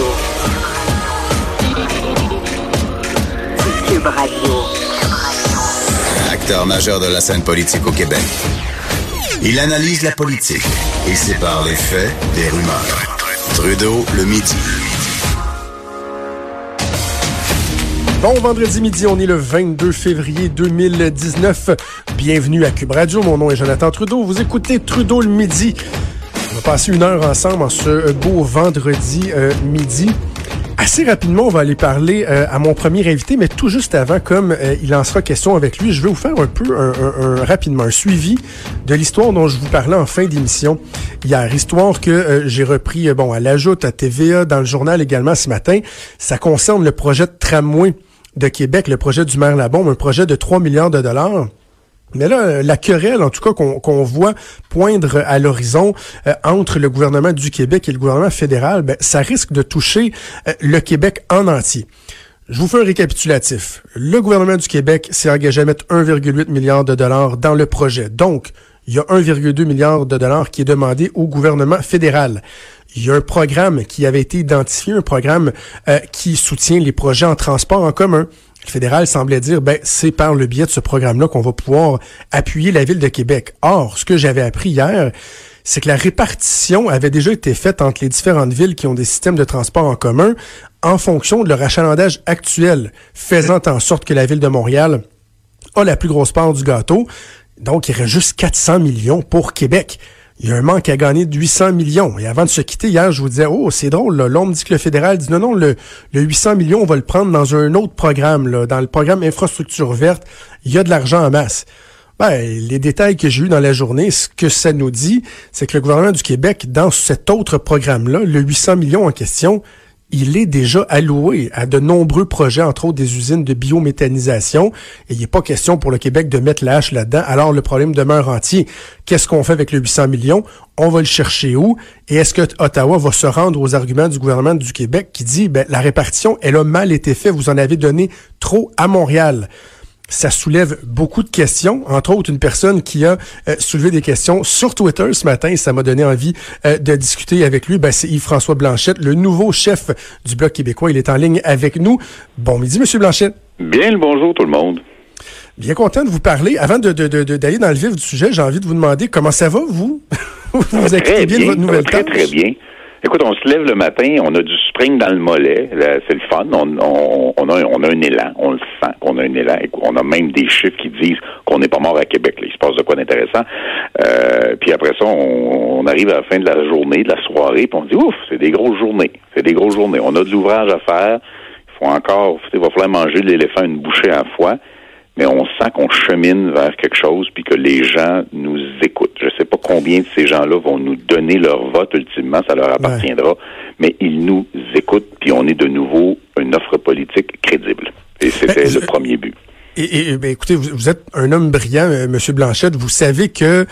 Radio. Cube Radio. Acteur majeur de la scène politique au Québec. Il analyse la politique et sépare les faits des rumeurs. Trudeau le midi. Bon vendredi midi, on est le 22 février 2019. Bienvenue à Cube Radio. Mon nom est Jonathan Trudeau. Vous écoutez Trudeau le midi. Va passer une heure ensemble en ce beau vendredi euh, midi. Assez rapidement, on va aller parler euh, à mon premier invité, mais tout juste avant, comme euh, il en sera question avec lui, je vais vous faire un peu un, un, rapidement un suivi de l'histoire dont je vous parlais en fin d'émission hier. Histoire que j'ai repris bon à l'ajout à TVA, dans le journal également ce matin. Ça concerne le projet de tramway de Québec, le projet du maire Labombe, un projet de 3 milliards de dollars. Mais là, la querelle, en tout cas, qu'on voit poindre à l'horizon euh, entre le gouvernement du Québec et le gouvernement fédéral, ben, ça risque de toucher euh, le Québec en entier. Je vous fais un récapitulatif. Le gouvernement du Québec s'est engagé à mettre 1,8 milliard de dollars dans le projet. Donc, il y a 1,2 milliard de dollars qui est demandé au gouvernement fédéral. Il y a un programme qui avait été identifié, un programme euh, qui soutient les projets en transport en commun. Le fédéral semblait dire, ben, c'est par le biais de ce programme-là qu'on va pouvoir appuyer la ville de Québec. Or, ce que j'avais appris hier, c'est que la répartition avait déjà été faite entre les différentes villes qui ont des systèmes de transport en commun en fonction de leur achalandage actuel, faisant en sorte que la ville de Montréal a la plus grosse part du gâteau. Donc, il y aurait juste 400 millions pour Québec. Il y a un manque à gagner de 800 millions. Et avant de se quitter, hier, je vous disais, oh, c'est drôle, là. Dit que le fédéral dit, non, non, le, le 800 millions, on va le prendre dans un autre programme, là. Dans le programme infrastructure verte, il y a de l'argent en masse. Ben, les détails que j'ai eu dans la journée, ce que ça nous dit, c'est que le gouvernement du Québec, dans cet autre programme-là, le 800 millions en question, il est déjà alloué à de nombreux projets, entre autres des usines de biométhanisation. Et il n'est pas question pour le Québec de mettre la hache là-dedans. Alors le problème demeure entier. Qu'est-ce qu'on fait avec le 800 millions? On va le chercher où? Et est-ce que Ottawa va se rendre aux arguments du gouvernement du Québec qui dit, ben, la répartition, elle a mal été faite, vous en avez donné trop à Montréal? Ça soulève beaucoup de questions, entre autres une personne qui a euh, soulevé des questions sur Twitter ce matin, et ça m'a donné envie euh, de discuter avec lui. Ben, c'est Yves-François Blanchette, le nouveau chef du Bloc québécois. Il est en ligne avec nous. Bon midi, Monsieur Blanchette. Bien le bonjour tout le monde. Bien content de vous parler. Avant d'aller de, de, de, dans le vif du sujet, j'ai envie de vous demander comment ça va, vous? vous accueillez bien, bien, de votre nouvelle très, tâche? Très bien. Écoute, on se lève le matin, on a du spring dans le mollet, c'est le fun, on, a, on a un élan, on le sent qu'on a un élan, on a même des chiffres qui disent qu'on n'est pas mort à Québec, il se passe de quoi d'intéressant. Euh, puis après ça, on, arrive à la fin de la journée, de la soirée, puis on dit ouf, c'est des grosses journées, c'est des grosses journées, on a de l'ouvrage à faire, il faut encore, il va falloir manger l'éléphant une bouchée à la fois mais on sent qu'on chemine vers quelque chose puis que les gens nous écoutent. Combien de ces gens-là vont nous donner leur vote ultimement, ça leur appartiendra, mais ils nous écoutent puis on est de nouveau une offre politique crédible. Et c'était ben, le premier but. Et, ben, écoutez, vous, êtes un homme brillant, euh, Monsieur Blanchette. Vous savez que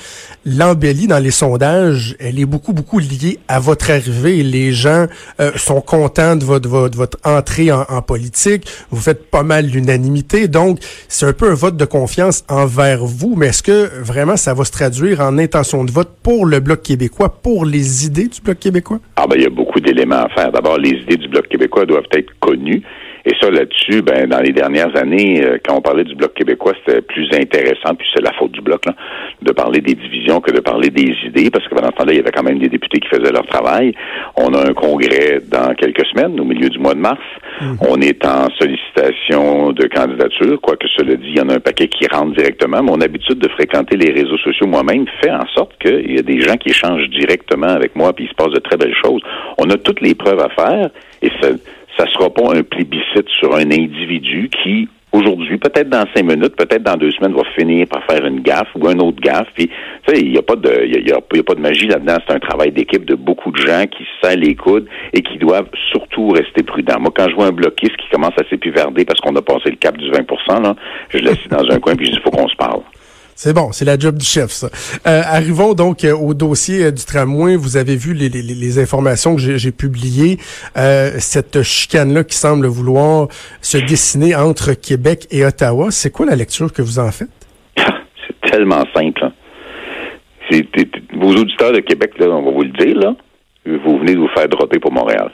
l'embellie dans les sondages, elle est beaucoup, beaucoup liée à votre arrivée. Les gens euh, sont contents de votre, votre, votre entrée en, en, politique. Vous faites pas mal l'unanimité. Donc, c'est un peu un vote de confiance envers vous. Mais est-ce que vraiment ça va se traduire en intention de vote pour le Bloc québécois, pour les idées du Bloc québécois? Ah ben, il y a beaucoup d'éléments à faire. D'abord, les idées du Bloc québécois doivent être connues. Et ça, là-dessus, ben, dans les dernières années, euh, quand on parlait du Bloc québécois, c'était plus intéressant, puis c'est la faute du Bloc, là, de parler des divisions que de parler des idées, parce que pendant ce temps-là, il y avait quand même des députés qui faisaient leur travail. On a un congrès dans quelques semaines, au milieu du mois de mars. Mmh. On est en sollicitation de candidature, quoique cela dit, il y en a un paquet qui rentre directement. Mon habitude de fréquenter les réseaux sociaux moi-même fait en sorte qu'il y a des gens qui échangent directement avec moi, puis il se passe de très belles choses. On a toutes les preuves à faire, et ça ça sera pas un plébiscite sur un individu qui, aujourd'hui, peut-être dans cinq minutes, peut-être dans deux semaines, va finir par faire une gaffe ou un autre gaffe. Puis, il n'y a pas de, il y a, pas de magie là-dedans. C'est un travail d'équipe de beaucoup de gens qui se les coudes et qui doivent surtout rester prudents. Moi, quand je vois un bloquiste qui commence à s'épivarder parce qu'on a passé le cap du 20 là, je laisse dans un coin puis je dis, faut qu'on se parle. C'est bon, c'est la job du chef, ça. Euh, arrivons donc euh, au dossier euh, du tramway. Vous avez vu les, les, les informations que j'ai publiées. Euh, cette chicane-là qui semble vouloir se dessiner entre Québec et Ottawa. C'est quoi la lecture que vous en faites? c'est tellement simple. Hein. vos auditeurs de Québec, là, on va vous le dire, là, vous venez de vous faire dropper pour Montréal.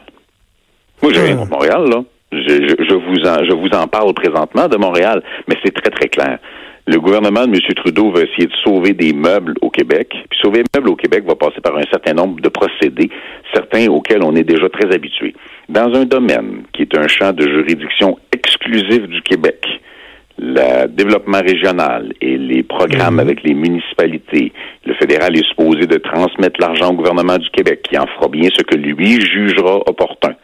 Moi, j'ai rien contre Montréal, là. Je, je, je, vous en, je vous en parle présentement de Montréal, mais c'est très, très clair. Le gouvernement de M. Trudeau va essayer de sauver des meubles au Québec. Puis sauver des meubles au Québec va passer par un certain nombre de procédés, certains auxquels on est déjà très habitué. Dans un domaine qui est un champ de juridiction exclusif du Québec, le développement régional et les programmes avec les municipalités, le fédéral est supposé de transmettre l'argent au gouvernement du Québec, qui en fera bien ce que lui jugera opportun.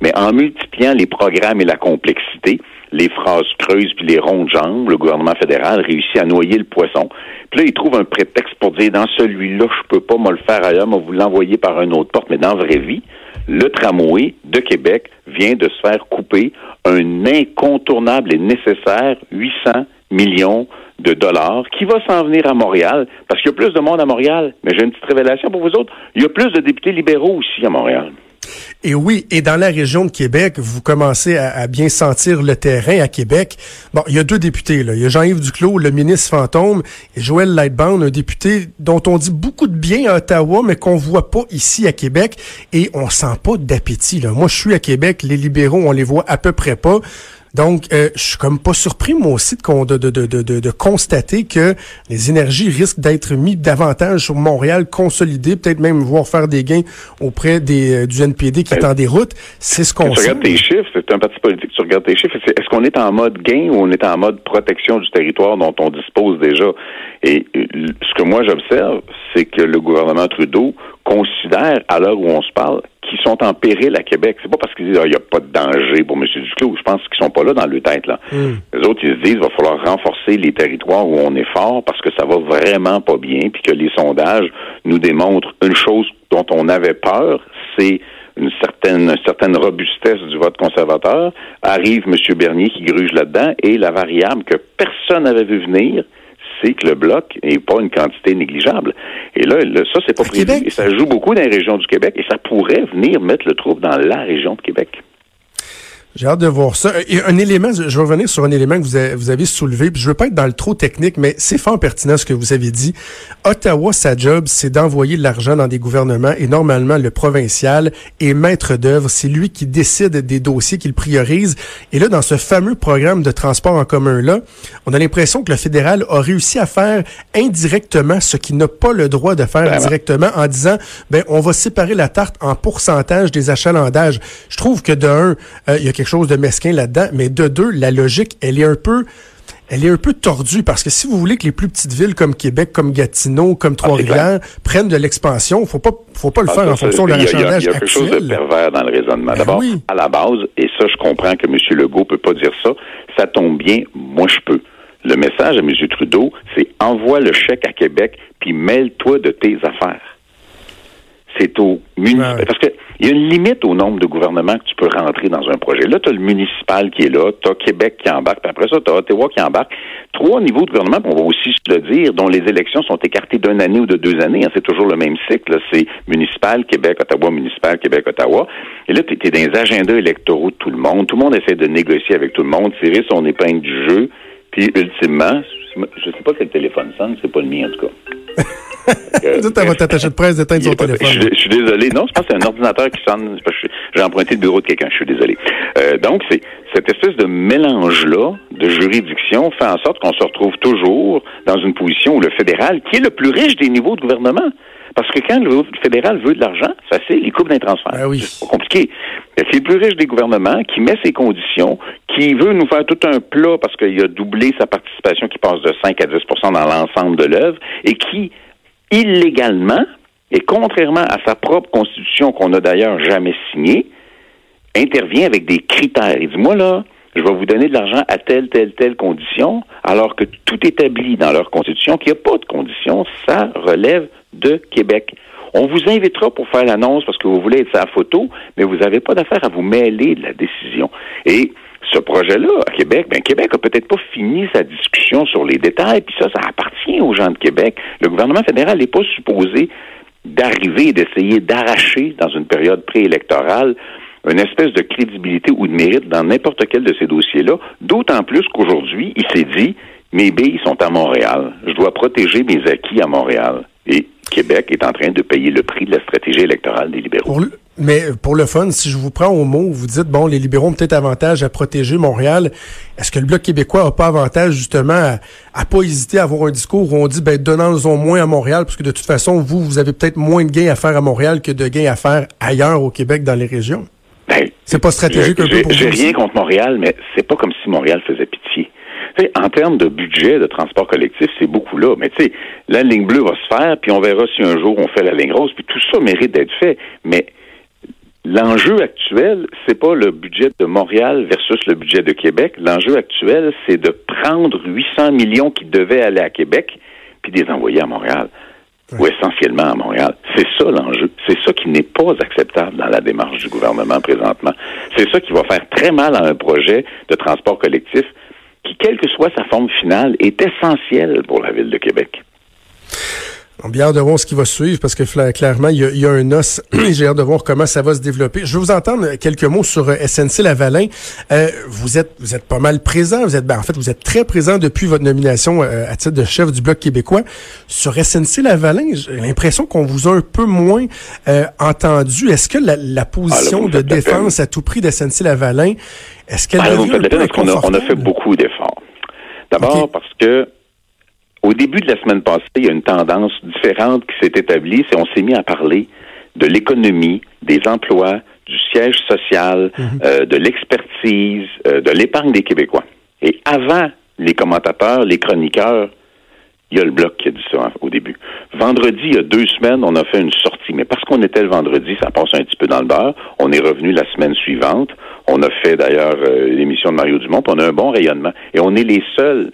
Mais en multipliant les programmes et la complexité, les phrases creuses puis les rondes jambes, le gouvernement fédéral réussit à noyer le poisson. Puis là, il trouve un prétexte pour dire dans celui-là, je peux pas me le faire ailleurs, mais vous l'envoyer par une autre porte. Mais dans la vraie vie, le tramway de Québec vient de se faire couper un incontournable et nécessaire 800 millions de dollars qui va s'en venir à Montréal parce qu'il y a plus de monde à Montréal. Mais j'ai une petite révélation pour vous autres. Il y a plus de députés libéraux aussi à Montréal. Et oui, et dans la région de Québec, vous commencez à, bien sentir le terrain à Québec. Bon, il y a deux députés, là. Il y a Jean-Yves Duclos, le ministre fantôme, et Joël Lightbound, un député dont on dit beaucoup de bien à Ottawa, mais qu'on voit pas ici à Québec. Et on sent pas d'appétit, là. Moi, je suis à Québec, les libéraux, on les voit à peu près pas. Donc, euh, je suis comme pas surpris, moi aussi, de, de, de, de, de constater que les énergies risquent d'être mis davantage sur Montréal, consolidées, peut-être même voir faire des gains auprès des, euh, du NPD qui est en déroute. C'est ce qu'on Tu regardes tes chiffres, c'est un parti politique, tu regardes tes chiffres. Est-ce qu'on est en mode gain ou on est en mode protection du territoire dont on dispose déjà? Et euh, ce que moi j'observe, c'est que le gouvernement Trudeau considère, à l'heure où on se parle, qui sont en péril à Québec. C'est pas parce qu'ils disent ah, n'y a pas de danger pour M. Duclos. Je pense qu'ils sont pas là dans le tête. Là. Hmm. Les autres, ils se disent qu'il va falloir renforcer les territoires où on est fort parce que ça va vraiment pas bien, puis que les sondages nous démontrent une chose dont on avait peur, c'est une certaine, une certaine robustesse du vote conservateur. Arrive M. Bernier qui gruge là-dedans et la variable que personne n'avait vu venir, c'est que le bloc n'est pas une quantité négligeable. Et là, ça, c'est pas prévu. Et ça joue beaucoup dans les régions du Québec et ça pourrait venir mettre le trouble dans la région de Québec. J'ai hâte de voir ça. Et un élément, je vais revenir sur un élément que vous avez, vous avez soulevé, puis je veux pas être dans le trop technique, mais c'est fort pertinent ce que vous avez dit. Ottawa, sa job, c'est d'envoyer de l'argent dans des gouvernements et normalement le provincial est maître d'œuvre. C'est lui qui décide des dossiers qu'il priorise. Et là, dans ce fameux programme de transport en commun-là, on a l'impression que le fédéral a réussi à faire indirectement ce qu'il n'a pas le droit de faire directement en disant, ben, on va séparer la tarte en pourcentage des achalandages. Je trouve que d'un, euh, il y a quelque chose de mesquin là-dedans, mais de deux, la logique, elle est un peu elle est un peu tordue parce que si vous voulez que les plus petites villes comme Québec, comme Gatineau, comme ah, Trois-Rivières prennent de l'expansion, faut pas, faut pas le ah, faire en fonction de l'achandage Il y a, quelque chose de pervers dans le raisonnement. Ben D'abord, à la base, et ça, je comprends que M. Legault peut pas dire ça, ça tombe bien, moi je peux. Le message à M. Trudeau, c'est envoie le chèque à Québec, puis mêle-toi de tes affaires c'est au municipal. Parce qu'il y a une limite au nombre de gouvernements que tu peux rentrer dans un projet. Là, tu as le municipal qui est là, tu as Québec qui embarque, puis après ça, tu as Ottawa qui embarque. Trois niveaux de gouvernement, on va aussi se le dire, dont les élections sont écartées d'une année ou de deux années. Hein, c'est toujours le même cycle. C'est municipal, Québec, Ottawa, municipal, Québec, Ottawa. Et là, tu es, dans les agendas électoraux de tout le monde. Tout le monde essaie de négocier avec tout le monde, tirer son épingle du jeu. Puis, ultimement, je sais pas quel téléphone sonne, c'est pas le mien, en tout cas. Dites à votre attaché de presse d'éteindre son téléphone. Je, suis désolé. Non, je pense que c'est un ordinateur qui sonne. J'ai emprunté le bureau de quelqu'un. Je suis désolé. Euh, donc, c'est cette espèce de mélange-là de juridiction fait en sorte qu'on se retrouve toujours dans une position où le fédéral, qui est le plus riche des niveaux de gouvernement, parce que quand le fédéral veut de l'argent, c'est facile, il coupe d'un transfert. Ah oui. C'est compliqué. C'est le plus riche des gouvernements qui met ses conditions, qui veut nous faire tout un plat parce qu'il a doublé sa participation qui passe de 5 à 10% dans l'ensemble de l'œuvre et qui illégalement et contrairement à sa propre constitution qu'on n'a d'ailleurs jamais signée, intervient avec des critères. Il dit, moi là, je vais vous donner de l'argent à telle, telle, telle condition, alors que tout établit dans leur constitution qu'il n'y a pas de condition, ça relève de Québec. On vous invitera pour faire l'annonce parce que vous voulez être sa photo, mais vous n'avez pas d'affaire à vous mêler de la décision. Et ce projet-là à Québec, ben Québec a peut-être pas fini sa discussion sur les détails, puis ça, ça appartient aux gens de Québec. Le gouvernement fédéral n'est pas supposé d'arriver et d'essayer d'arracher dans une période préélectorale une espèce de crédibilité ou de mérite dans n'importe quel de ces dossiers-là, d'autant plus qu'aujourd'hui, il s'est dit, mes billes sont à Montréal. Je dois protéger mes acquis à Montréal. Et Québec est en train de payer le prix de la stratégie électorale des libéraux. Pour le, mais pour le fun, si je vous prends au mot, vous dites, bon, les libéraux ont peut-être avantage à protéger Montréal. Est-ce que le Bloc québécois n'a pas avantage justement à, à pas hésiter à avoir un discours où on dit, ben, donnons-en moins à Montréal, parce que de toute façon, vous, vous avez peut-être moins de gains à faire à Montréal que de gains à faire ailleurs au Québec dans les régions? Ben, c'est pas stratégique un peu pour vous? J'ai rien contre Montréal, mais c'est pas comme si Montréal faisait pitié en termes de budget de transport collectif, c'est beaucoup là. Mais tu sais, la ligne bleue va se faire, puis on verra si un jour on fait la ligne rose, puis tout ça mérite d'être fait. Mais l'enjeu actuel, c'est pas le budget de Montréal versus le budget de Québec. L'enjeu actuel, c'est de prendre 800 millions qui devaient aller à Québec, puis de les envoyer à Montréal. Ou essentiellement à Montréal. C'est ça l'enjeu. C'est ça qui n'est pas acceptable dans la démarche du gouvernement présentement. C'est ça qui va faire très mal à un projet de transport collectif quelle que soit sa forme finale, est essentielle pour la ville de Québec. On bien hâte de voir ce qui va suivre parce que clairement, il y a, un os. J'ai hâte de voir comment ça va se développer. Je veux vous entendre quelques mots sur euh, SNC Lavalin. Euh, vous êtes vous êtes pas mal présent. Vous êtes ben, en fait vous êtes très présent depuis votre nomination euh, à titre de chef du bloc québécois. Sur SNC Lavalin, j'ai l'impression qu'on vous a un peu moins entendu. Est-ce que la, position ah, de défense à tout prix de SNC Lavalin, est-ce qu'elle ah, devient un peu on, a, on a fait beaucoup d'efforts. D'abord parce que au début de la semaine passée, il y a une tendance différente qui s'est établie, c'est on s'est mis à parler de l'économie, des emplois, du siège social, mhm. euh, de l'expertise, euh, de l'épargne des Québécois. Et avant les commentateurs, les chroniqueurs, il y a le bloc qui a dit ça hein, au début. Vendredi, il y a deux semaines, on a fait une sortie. Mais parce qu'on était le vendredi, ça passe un petit peu dans le beurre. On est revenu la semaine suivante. On a fait d'ailleurs euh, l'émission de Mario Dumont, puis on a un bon rayonnement. Et on est les seuls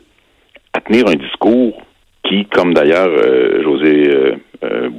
à tenir un discours qui, comme d'ailleurs euh, José, euh, euh,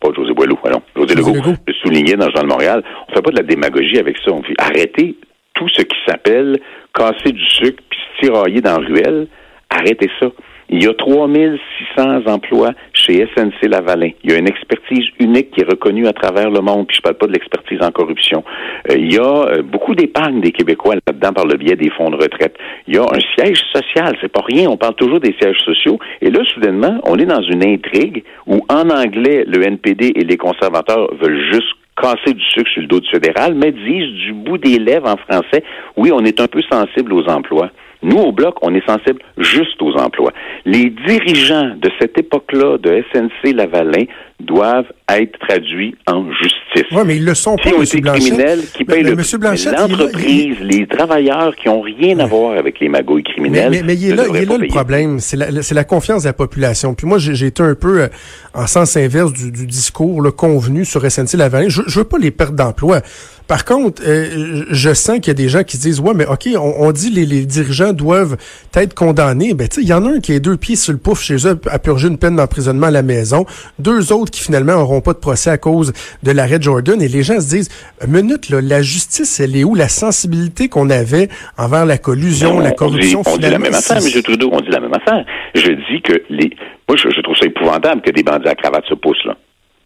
pas José Boileau, non, José, Legault, le soulignait dans le Journal de Montréal, on fait pas de la démagogie avec ça. On fait arrêter tout ce qui s'appelle casser du sucre puis se tirailler dans la ruelle. Arrêtez ça. Il y a 3600 emplois chez SNC Lavalin. Il y a une expertise unique qui est reconnue à travers le monde, puis je parle pas de l'expertise en corruption. Euh, il y a euh, beaucoup d'épargne des Québécois là-dedans par le biais des fonds de retraite. Il y a un siège social, c'est pas rien, on parle toujours des sièges sociaux, et là, soudainement, on est dans une intrigue où, en anglais, le NPD et les conservateurs veulent juste casser du sucre sur le dos du fédéral, mais disent du bout des lèvres en français, oui, on est un peu sensible aux emplois. Nous, au Bloc, on est sensible juste aux emplois. Les dirigeants de cette époque-là de SNC Lavalin doivent être traduits en justice. Oui, mais ils le sont pas, M. criminels qui payent le l'entreprise, les travailleurs qui ont rien à voir avec les magouilles criminelles. Mais, mais, il est là, il est là le problème, c'est la, la, confiance de la population. Puis moi, j'ai été un peu euh, en sens inverse du, du discours le convenu sur SNC Lavalin. Je, je veux pas les pertes d'emploi. Par contre, euh, je sens qu'il y a des gens qui disent ouais, mais ok, on, dit les, les dirigeants doivent être condamnés. Ben tu sais, il y en a un qui a deux pieds sur le pouf chez eux à purger une peine d'emprisonnement à la maison, deux autres qui finalement n'auront pas de procès à cause de l'arrêt Jordan. Et les gens se disent minute là, la justice, elle est où? La sensibilité qu'on avait envers la collusion, la corruption On dit, la même affaire, M. Trudeau. On dit la même affaire. Je dis que les, moi, je, trouve ça épouvantable que des bandits à cravate se poussent là.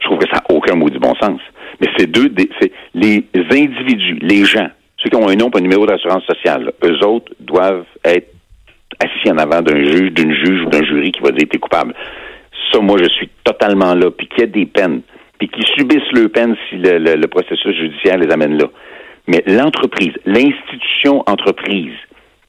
Je trouve que ça n'a aucun mot du bon sens. Mais c'est deux, c'est les individus, les gens, ceux qui ont un nom et un numéro d'assurance sociale, eux autres doivent être assis en avant d'un juge, d'une juge ou d'un jury qui va dire t'es coupable. Ça, moi, je suis totalement là. Puis qu'il y ait des peines, puis qu'ils subissent leurs peines si le processus judiciaire les amène là. Mais l'entreprise, l'institution entreprise,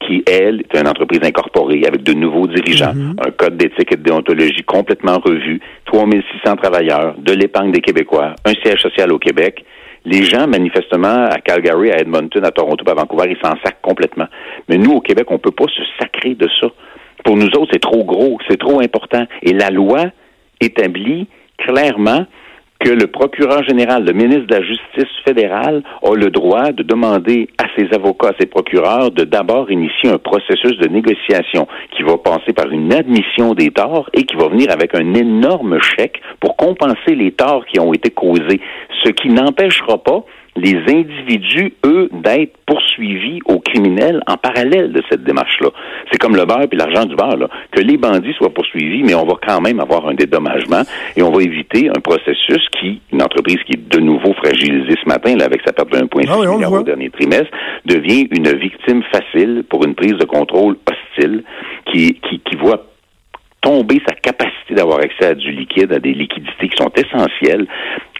qui, elle, est une entreprise incorporée avec de nouveaux dirigeants, mhm. un code d'éthique et de déontologie complètement revu, 3600 travailleurs, de l'épargne des Québécois, un siège social au Québec. Les gens, manifestement, à Calgary, à Edmonton, à Toronto, à Vancouver, ils s'en sacrent complètement. Mais nous, au Québec, on peut pas se sacrer de ça. Pour nous autres, c'est trop gros, c'est trop important. Et la loi établit clairement que le procureur général, le ministre de la Justice fédérale, a le droit de demander à ses avocats, à ses procureurs, de d'abord initier un processus de négociation qui va passer par une admission des torts et qui va venir avec un énorme chèque pour compenser les torts qui ont été causés, ce qui n'empêchera pas les individus, eux, d'être poursuivis aux criminels en parallèle de cette démarche-là. C'est comme le beurre et l'argent du beurre, là. que les bandits soient poursuivis, mais on va quand même avoir un dédommagement et on va éviter un processus qui, une entreprise qui est de nouveau fragilisée ce matin, là, avec sa perte de 1,6 ah milliard au dernier trimestre, devient une victime facile pour une prise de contrôle hostile qui, qui, qui voit tomber sa capacité d'avoir accès à du liquide, à des liquidités qui sont essentielles.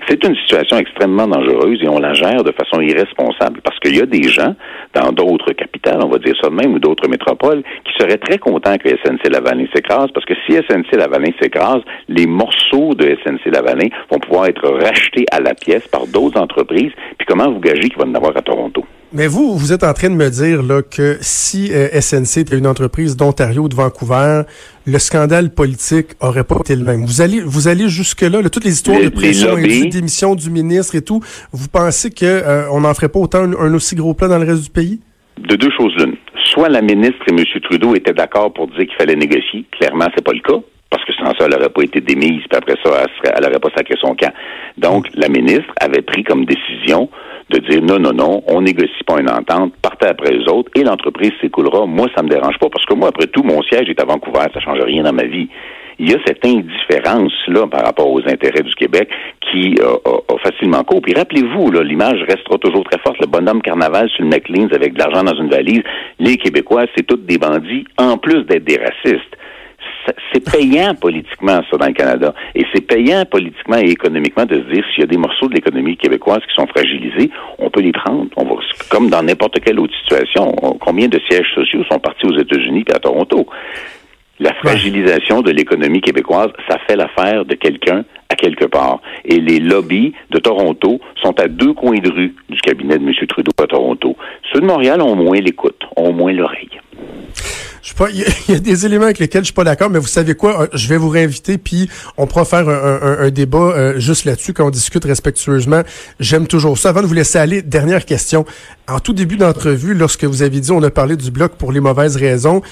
C'est une situation extrêmement dangereuse et on la gère de façon irresponsable parce qu'il y a des gens dans d'autres capitales, on va dire ça de même, ou d'autres métropoles, qui seraient très contents que SNC Lavalin s'écrase parce que si SNC Lavalin s'écrase, les morceaux de SNC Lavalin vont pouvoir être rachetés à la pièce par d'autres entreprises. Puis comment vous gagez qu'il va en avoir à Toronto? Mais vous, vous êtes en train de me dire là, que si euh, SNC était une entreprise d'Ontario ou de Vancouver, le scandale politique aurait pas été le même. Vous allez, vous allez jusque là, toutes les histoires de pression et démission du ministre et tout. Vous pensez que euh, n'en ferait pas autant un, aussi gros plan dans le reste du pays? De deux choses l'une. Soit la ministre et M. Trudeau étaient d'accord pour dire qu'il fallait négocier. Clairement, c'est pas le cas parce que sans ça, elle n'aurait pas été démise, puis après ça, elle n'aurait pas sacré son camp. Donc, la ministre avait pris comme décision de dire non, non, non, on négocie pas une entente, partez après les autres et l'entreprise s'écoulera. Moi, ça me dérange pas parce que moi, après tout, mon siège est à Vancouver, ça change rien dans ma vie. Il y a cette indifférence-là par rapport aux intérêts du Québec qui euh, a, facilement cours. Puis rappelez-vous, l'image restera toujours très forte. Le bonhomme carnaval sur le McLean avec de l'argent dans une valise. Les Québécois, c'est tous des bandits, en plus d'être des racistes c'est payant politiquement, ça, dans le Canada. Et c'est payant politiquement et économiquement de se dire s'il y a des morceaux de l'économie québécoise qui sont fragilisés, on peut les prendre. On va, comme dans n'importe quelle autre situation. combien de sièges sociaux sont partis aux États-Unis et à Toronto? La fragilisation de l'économie québécoise, ça fait l'affaire de quelqu'un à quelque part. Et les lobbies de Toronto sont à deux coins de rue du cabinet de M. Trudeau à Toronto. Ceux de Montréal ont moins l'écoute, ont moins l'oreille. Je pas, il y, a des éléments avec lesquels je suis pas d'accord, mais vous savez quoi, euh, je vais vous réinviter puis on pourra faire un, débat euh, juste là-dessus quand on discute respectueusement. J'aime toujours ça. Avant de vous laisser aller, dernière question. En tout début d'entrevue, lorsque vous avez dit on a parlé du bloc pour les mauvaises raisons,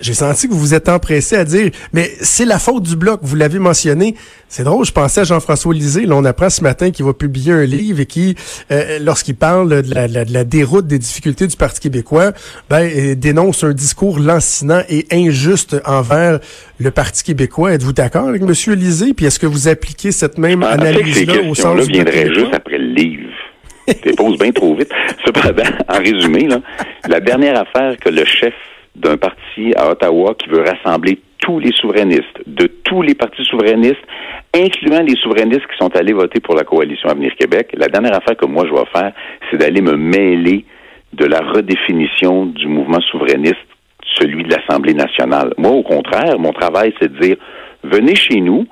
j'ai senti que vous vous êtes empressé à dire, mais c'est la faute du bloc, vous l'avez mentionné. C'est drôle, je pensais à Jean-François Lisée. Là, on apprend ce matin qu'il va publier un livre et qui, euh, lorsqu'il parle de la, déroute des difficultés du Parti québécois, ben, euh, dénonce un discours lancinant et injuste envers le Parti québécois. Êtes-vous d'accord avec M. Lisée? Puis est-ce que vous appliquez cette même analyse-là au sens du viendrait juste après le livre. Tu poses bien trop vite. Cependant, en résumé, là, la dernière affaire que le chef d'un parti à Ottawa qui veut rassembler tous les souverainistes, de tous les partis souverainistes, incluant les souverainistes qui sont allés voter pour la coalition Avenir Québec. La dernière affaire que moi je vais faire, c'est d'aller me mêler de la redéfinition du mouvement souverainiste, celui de l'Assemblée nationale. Moi, au contraire, mon travail, c'est de dire, venez chez nous,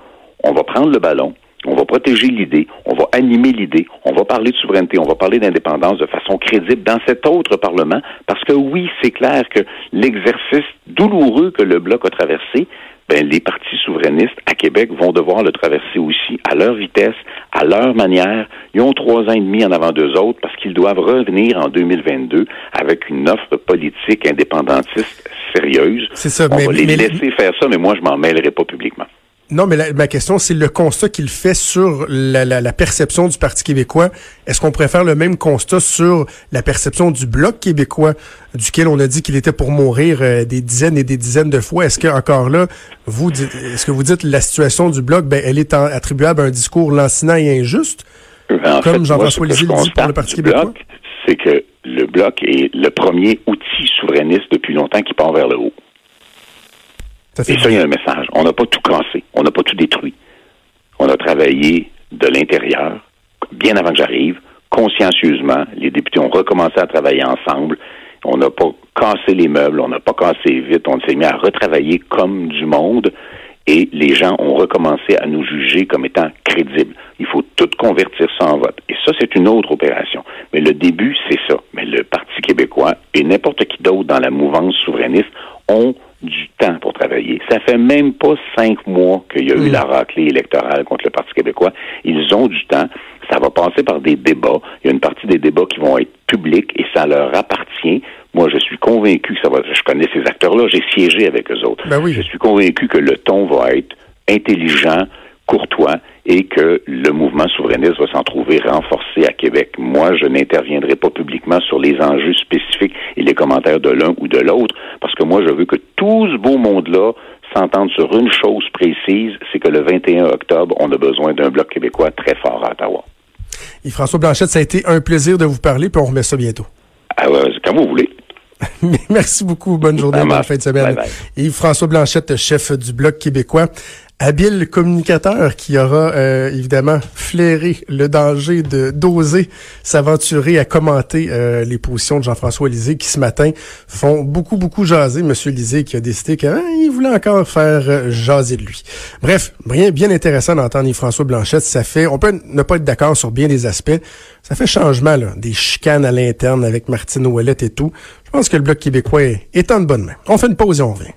on va prendre le ballon, on va protéger l'idée, on va animer l'idée, on va parler de souveraineté, on va parler d'indépendance de façon crédible dans cet autre Parlement, parce que oui, c'est clair que l'exercice douloureux que le Bloc a traversé, ben, les partis souverainistes à Québec vont devoir le traverser aussi à leur vitesse, à leur manière. Ils ont trois ans et demi en avant d'eux autres parce qu'ils doivent revenir en 2022 avec une offre politique indépendantiste sérieuse. C'est ça, On mais, va les laisser faire ça, mais moi, je m'en mêlerai pas publiquement. Non, mais ma question, c'est le constat qu'il fait sur la, perception du Parti québécois. Est-ce qu'on pourrait faire le même constat sur la perception du Bloc québécois, duquel on a dit qu'il était pour mourir euh, des dizaines et des dizaines de fois? Est-ce que encore là, vous est-ce que vous dites la situation du Bloc, ben, elle est attribuable à un discours lancinant et injuste, ben, comme Jean-François Lisée le dit pour le Parti québécois? C'est que le Bloc est le premier outil souverainiste depuis longtemps qui part vers le haut. Et ça, il y a un message. On n'a pas tout cassé. On n'a pas tout détruit. On a travaillé de l'intérieur, bien avant que j'arrive, consciencieusement. Les députés ont recommencé à travailler ensemble. On n'a pas cassé les meubles, on n'a pas cassé vite. On s'est mis à retravailler comme du monde et les gens ont recommencé à nous juger comme étant crédibles. Il faut tout convertir ça en vote. Et ça, c'est une autre opération. Mais le début, c'est ça. Mais le Parti québécois et n'importe qui d'autre dans la mouvance souverainiste ont du temps pour travailler. Ça fait même pas cinq mois qu'il y a eu mm. la raclée électorale contre le Parti québécois. Ils ont du temps. Ça va passer par des débats. Il y a une partie des débats qui vont être publics et ça leur appartient. Moi, je suis convaincu que ça va. Je connais ces acteurs-là. J'ai siégé avec eux autres. Ben oui. Je suis convaincu que le ton va être intelligent, courtois et que le mouvement souverainiste va s'en trouver renforcé à Québec. Moi, je n'interviendrai pas publiquement sur les enjeux spécifiques et les commentaires de l'un ou de l'autre, parce que moi, je veux que tout ce beau monde-là s'entende sur une chose précise, c'est que le 21 octobre, on a besoin d'un bloc québécois très fort à Ottawa. Et François Blanchette, ça a été un plaisir de vous parler, puis on remet ça bientôt. Ah, quand vous voulez. Merci beaucoup. Bonne journée, bonne fin de semaine. Yves-François Blanchette, chef du Bloc québécois habile communicateur qui aura euh, évidemment flairé le danger de d'oser s'aventurer à commenter euh, les positions de Jean-François Lisée qui ce matin font beaucoup beaucoup jaser Monsieur Lisée qui a décidé qu'il hein, voulait encore faire euh, jaser de lui. Bref, bien bien intéressant d'entendre François Blanchette, ça fait on peut ne pas être d'accord sur bien des aspects, ça fait changement là, des chicanes à l'interne avec Martine Ouellette et tout. Je pense que le bloc québécois est, en bonne main. On fait une pause et on revient.